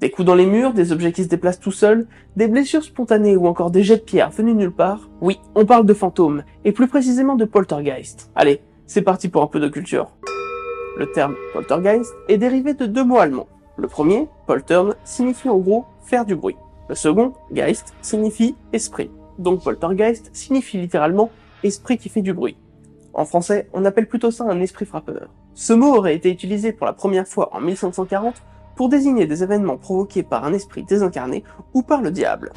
Des coups dans les murs, des objets qui se déplacent tout seuls, des blessures spontanées ou encore des jets de pierre venus nulle part. Oui, on parle de fantômes, et plus précisément de poltergeist. Allez, c'est parti pour un peu de culture. Le terme poltergeist est dérivé de deux mots allemands. Le premier, poltern, signifie en gros faire du bruit. Le second, geist, signifie esprit. Donc poltergeist signifie littéralement esprit qui fait du bruit. En français, on appelle plutôt ça un esprit frappeur. Ce mot aurait été utilisé pour la première fois en 1540 pour désigner des événements provoqués par un esprit désincarné ou par le diable.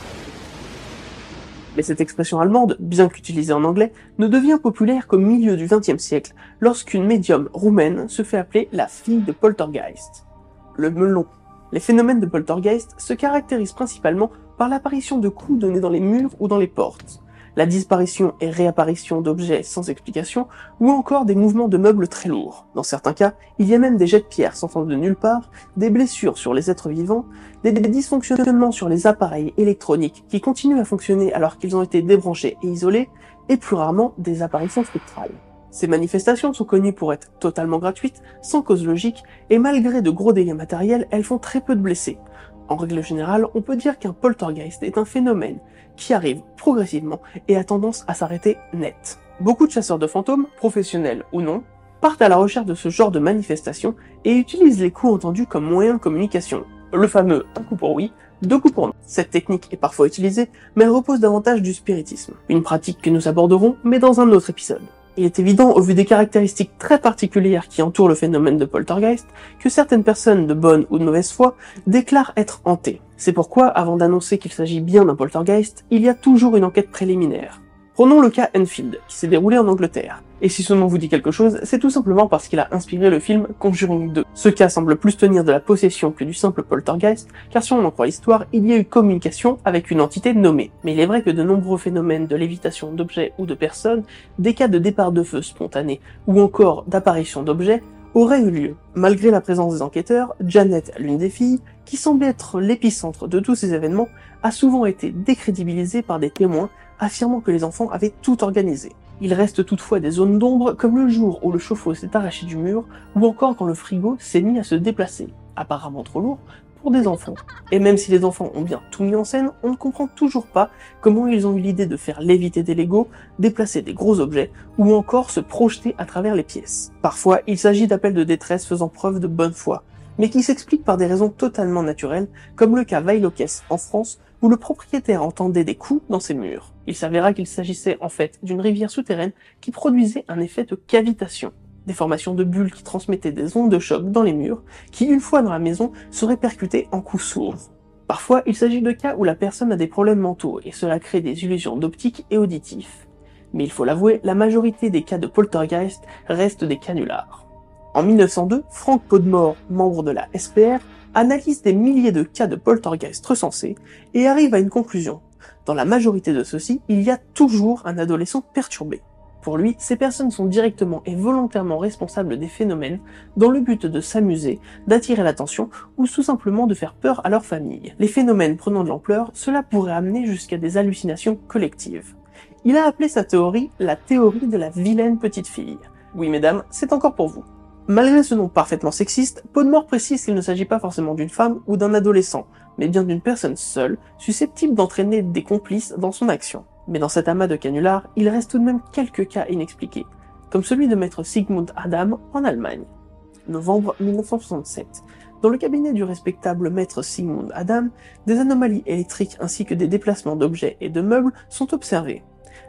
Mais cette expression allemande, bien qu'utilisée en anglais, ne devient populaire qu'au milieu du XXe siècle, lorsqu'une médium roumaine se fait appeler la fille de Poltergeist. Le melon. Les phénomènes de Poltergeist se caractérisent principalement par l'apparition de coups donnés dans les murs ou dans les portes, la disparition et réapparition d'objets sans explication, ou encore des mouvements de meubles très lourds. Dans certains cas, il y a même des jets de pierre sortant de nulle part, des blessures sur les êtres vivants, des dysfonctionnements sur les appareils électroniques qui continuent à fonctionner alors qu'ils ont été débranchés et isolés, et plus rarement des apparitions spectrales. Ces manifestations sont connues pour être totalement gratuites, sans cause logique, et malgré de gros dégâts matériels, elles font très peu de blessés. En règle générale, on peut dire qu'un poltergeist est un phénomène qui arrive progressivement et a tendance à s'arrêter net. Beaucoup de chasseurs de fantômes, professionnels ou non, partent à la recherche de ce genre de manifestations et utilisent les coups entendus comme moyen de communication. Le fameux un coup pour oui, deux coups pour non. Cette technique est parfois utilisée, mais elle repose davantage du spiritisme. Une pratique que nous aborderons, mais dans un autre épisode. Il est évident, au vu des caractéristiques très particulières qui entourent le phénomène de poltergeist, que certaines personnes de bonne ou de mauvaise foi déclarent être hantées. C'est pourquoi, avant d'annoncer qu'il s'agit bien d'un poltergeist, il y a toujours une enquête préliminaire. Prenons le cas Enfield, qui s'est déroulé en Angleterre. Et si ce nom vous dit quelque chose, c'est tout simplement parce qu'il a inspiré le film Conjuring 2. Ce cas semble plus tenir de la possession que du simple poltergeist, car si on en croit l'histoire, il y a eu communication avec une entité nommée. Mais il est vrai que de nombreux phénomènes de lévitation d'objets ou de personnes, des cas de départ de feu spontané, ou encore d'apparition d'objets, auraient eu lieu. Malgré la présence des enquêteurs, Janet, l'une des filles, qui semble être l'épicentre de tous ces événements, a souvent été décrédibilisée par des témoins affirmant que les enfants avaient tout organisé. Il reste toutefois des zones d'ombre comme le jour où le chauffe-eau s'est arraché du mur ou encore quand le frigo s'est mis à se déplacer, apparemment trop lourd pour des enfants. Et même si les enfants ont bien tout mis en scène, on ne comprend toujours pas comment ils ont eu l'idée de faire léviter des Legos, déplacer des gros objets ou encore se projeter à travers les pièces. Parfois, il s'agit d'appels de détresse faisant preuve de bonne foi, mais qui s'expliquent par des raisons totalement naturelles, comme le cas Vailokes en France où le propriétaire entendait des coups dans ses murs. Il s'avéra qu'il s'agissait en fait d'une rivière souterraine qui produisait un effet de cavitation. Des formations de bulles qui transmettaient des ondes de choc dans les murs, qui une fois dans la maison se répercutaient en coups sourds. Parfois, il s'agit de cas où la personne a des problèmes mentaux et cela crée des illusions d'optique et auditif. Mais il faut l'avouer, la majorité des cas de poltergeist restent des canulars. En 1902, Frank Podmore, membre de la SPR, analyse des milliers de cas de poltergeist recensés et arrive à une conclusion. Dans la majorité de ceux-ci, il y a toujours un adolescent perturbé. Pour lui, ces personnes sont directement et volontairement responsables des phénomènes dans le but de s'amuser, d'attirer l'attention ou tout simplement de faire peur à leur famille. Les phénomènes prenant de l'ampleur, cela pourrait amener jusqu'à des hallucinations collectives. Il a appelé sa théorie la théorie de la vilaine petite fille. Oui mesdames, c'est encore pour vous. Malgré ce nom parfaitement sexiste, Podmore précise qu'il ne s'agit pas forcément d'une femme ou d'un adolescent, mais bien d'une personne seule, susceptible d'entraîner des complices dans son action. Mais dans cet amas de canulars, il reste tout de même quelques cas inexpliqués, comme celui de maître Sigmund Adam en Allemagne. Novembre 1967. Dans le cabinet du respectable maître Sigmund Adam, des anomalies électriques ainsi que des déplacements d'objets et de meubles sont observés.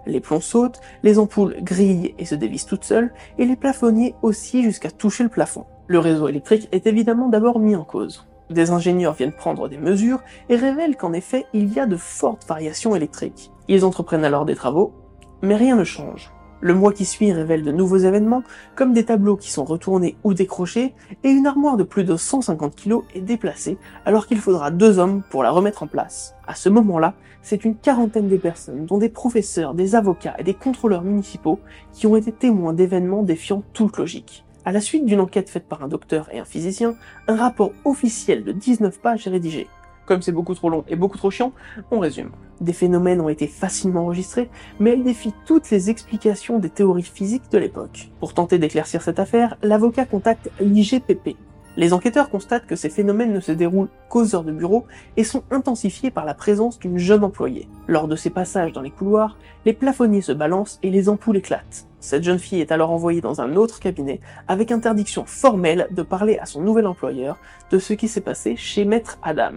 Les plombs sautent, les ampoules grillent et se dévissent toutes seules, et les plafonniers aussi jusqu'à toucher le plafond. Le réseau électrique est évidemment d'abord mis en cause. Des ingénieurs viennent prendre des mesures et révèlent qu'en effet il y a de fortes variations électriques. Ils entreprennent alors des travaux, mais rien ne change. Le mois qui suit révèle de nouveaux événements, comme des tableaux qui sont retournés ou décrochés, et une armoire de plus de 150 kg est déplacée, alors qu'il faudra deux hommes pour la remettre en place. À ce moment-là, c'est une quarantaine de personnes, dont des professeurs, des avocats et des contrôleurs municipaux, qui ont été témoins d'événements défiant toute logique. À la suite d'une enquête faite par un docteur et un physicien, un rapport officiel de 19 pages est rédigé. Comme c'est beaucoup trop long et beaucoup trop chiant, on résume. Des phénomènes ont été facilement enregistrés, mais elles défient toutes les explications des théories physiques de l'époque. Pour tenter d'éclaircir cette affaire, l'avocat contacte l'IGPP. Les enquêteurs constatent que ces phénomènes ne se déroulent qu'aux heures de bureau et sont intensifiés par la présence d'une jeune employée. Lors de ces passages dans les couloirs, les plafonniers se balancent et les ampoules éclatent. Cette jeune fille est alors envoyée dans un autre cabinet avec interdiction formelle de parler à son nouvel employeur de ce qui s'est passé chez Maître Adam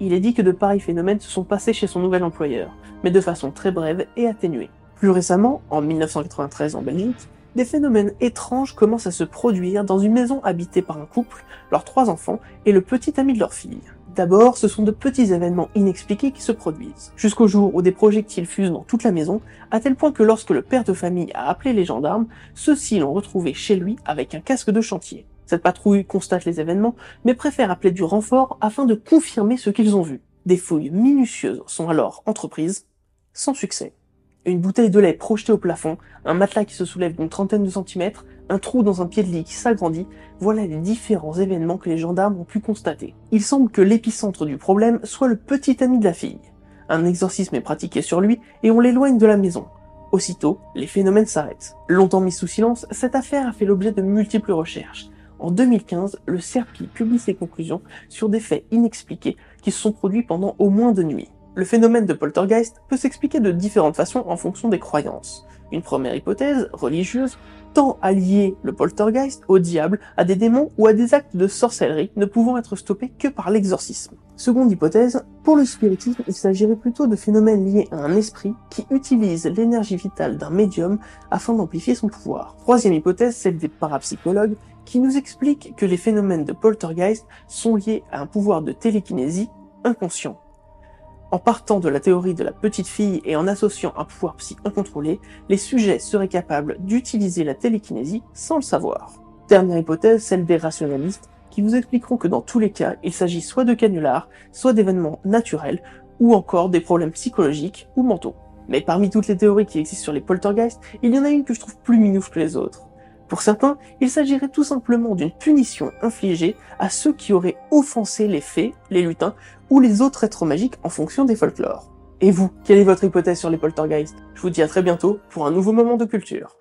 il est dit que de pareils phénomènes se sont passés chez son nouvel employeur, mais de façon très brève et atténuée. Plus récemment, en 1993 en Belgique, des phénomènes étranges commencent à se produire dans une maison habitée par un couple, leurs trois enfants et le petit ami de leur fille. D'abord, ce sont de petits événements inexpliqués qui se produisent, jusqu'au jour où des projectiles fusent dans toute la maison, à tel point que lorsque le père de famille a appelé les gendarmes, ceux-ci l'ont retrouvé chez lui avec un casque de chantier. Cette patrouille constate les événements, mais préfère appeler du renfort afin de confirmer ce qu'ils ont vu. Des fouilles minutieuses sont alors entreprises, sans succès. Une bouteille de lait projetée au plafond, un matelas qui se soulève d'une trentaine de centimètres, un trou dans un pied de lit qui s'agrandit, voilà les différents événements que les gendarmes ont pu constater. Il semble que l'épicentre du problème soit le petit ami de la fille. Un exorcisme est pratiqué sur lui et on l'éloigne de la maison. Aussitôt, les phénomènes s'arrêtent. Longtemps mis sous silence, cette affaire a fait l'objet de multiples recherches. En 2015, le CERPI publie ses conclusions sur des faits inexpliqués qui se sont produits pendant au moins deux nuits. Le phénomène de poltergeist peut s'expliquer de différentes façons en fonction des croyances. Une première hypothèse, religieuse, tend à lier le poltergeist au diable, à des démons ou à des actes de sorcellerie ne pouvant être stoppés que par l'exorcisme. Seconde hypothèse, pour le spiritisme, il s'agirait plutôt de phénomènes liés à un esprit qui utilise l'énergie vitale d'un médium afin d'amplifier son pouvoir. Troisième hypothèse, celle des parapsychologues, qui nous explique que les phénomènes de poltergeist sont liés à un pouvoir de télékinésie inconscient. En partant de la théorie de la petite fille et en associant un pouvoir psy incontrôlé, les sujets seraient capables d'utiliser la télékinésie sans le savoir. Dernière hypothèse, celle des rationalistes, qui vous expliqueront que dans tous les cas, il s'agit soit de canulars, soit d'événements naturels, ou encore des problèmes psychologiques ou mentaux. Mais parmi toutes les théories qui existent sur les poltergeists, il y en a une que je trouve plus minouche que les autres. Pour certains, il s'agirait tout simplement d'une punition infligée à ceux qui auraient offensé les fées, les lutins ou les autres êtres magiques en fonction des folklores. Et vous, quelle est votre hypothèse sur les poltergeists? Je vous dis à très bientôt pour un nouveau moment de culture.